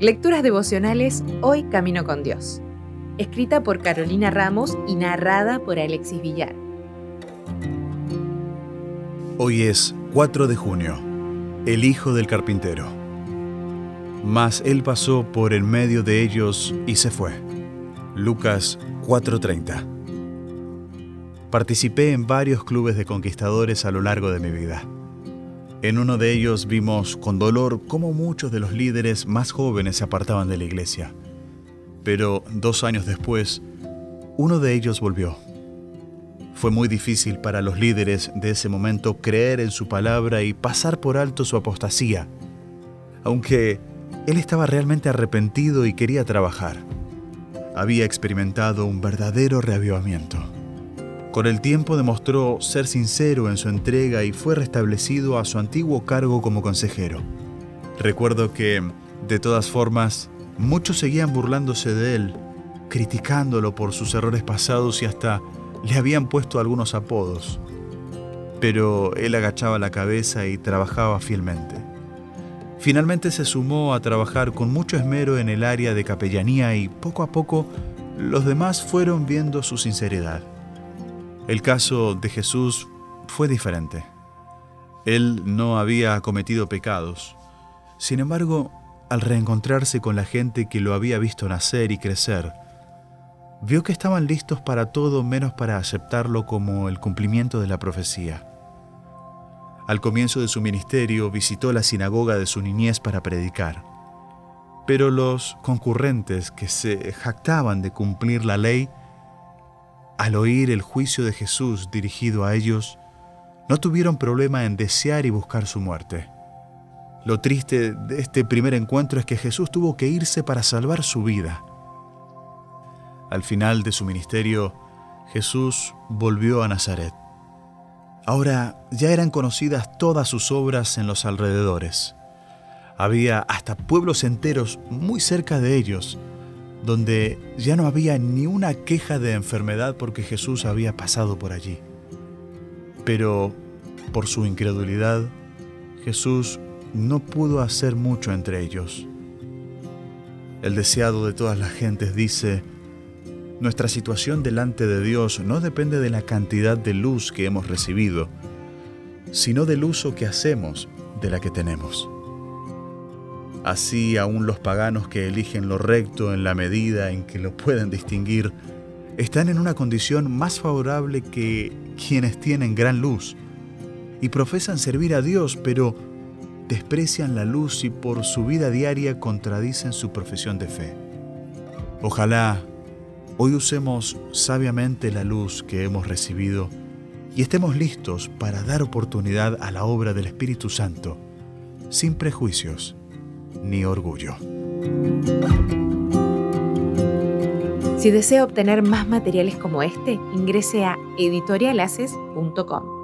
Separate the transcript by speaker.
Speaker 1: Lecturas devocionales Hoy Camino con Dios. Escrita por Carolina Ramos y narrada por Alexis Villar.
Speaker 2: Hoy es 4 de junio, el hijo del carpintero. Mas él pasó por en medio de ellos y se fue. Lucas 4:30. Participé en varios clubes de conquistadores a lo largo de mi vida. En uno de ellos vimos con dolor cómo muchos de los líderes más jóvenes se apartaban de la iglesia. Pero dos años después, uno de ellos volvió. Fue muy difícil para los líderes de ese momento creer en su palabra y pasar por alto su apostasía, aunque él estaba realmente arrepentido y quería trabajar. Había experimentado un verdadero reavivamiento. Con el tiempo demostró ser sincero en su entrega y fue restablecido a su antiguo cargo como consejero. Recuerdo que, de todas formas, muchos seguían burlándose de él, criticándolo por sus errores pasados y hasta le habían puesto algunos apodos. Pero él agachaba la cabeza y trabajaba fielmente. Finalmente se sumó a trabajar con mucho esmero en el área de capellanía y poco a poco los demás fueron viendo su sinceridad. El caso de Jesús fue diferente. Él no había cometido pecados. Sin embargo, al reencontrarse con la gente que lo había visto nacer y crecer, vio que estaban listos para todo menos para aceptarlo como el cumplimiento de la profecía. Al comienzo de su ministerio visitó la sinagoga de su niñez para predicar, pero los concurrentes que se jactaban de cumplir la ley al oír el juicio de Jesús dirigido a ellos, no tuvieron problema en desear y buscar su muerte. Lo triste de este primer encuentro es que Jesús tuvo que irse para salvar su vida. Al final de su ministerio, Jesús volvió a Nazaret. Ahora ya eran conocidas todas sus obras en los alrededores. Había hasta pueblos enteros muy cerca de ellos donde ya no había ni una queja de enfermedad porque Jesús había pasado por allí. Pero por su incredulidad, Jesús no pudo hacer mucho entre ellos. El deseado de todas las gentes dice, nuestra situación delante de Dios no depende de la cantidad de luz que hemos recibido, sino del uso que hacemos de la que tenemos. Así aún los paganos que eligen lo recto en la medida en que lo pueden distinguir, están en una condición más favorable que quienes tienen gran luz y profesan servir a Dios, pero desprecian la luz y por su vida diaria contradicen su profesión de fe. Ojalá hoy usemos sabiamente la luz que hemos recibido y estemos listos para dar oportunidad a la obra del Espíritu Santo, sin prejuicios ni orgullo.
Speaker 1: Si desea obtener más materiales como este, ingrese a editorialaces.com.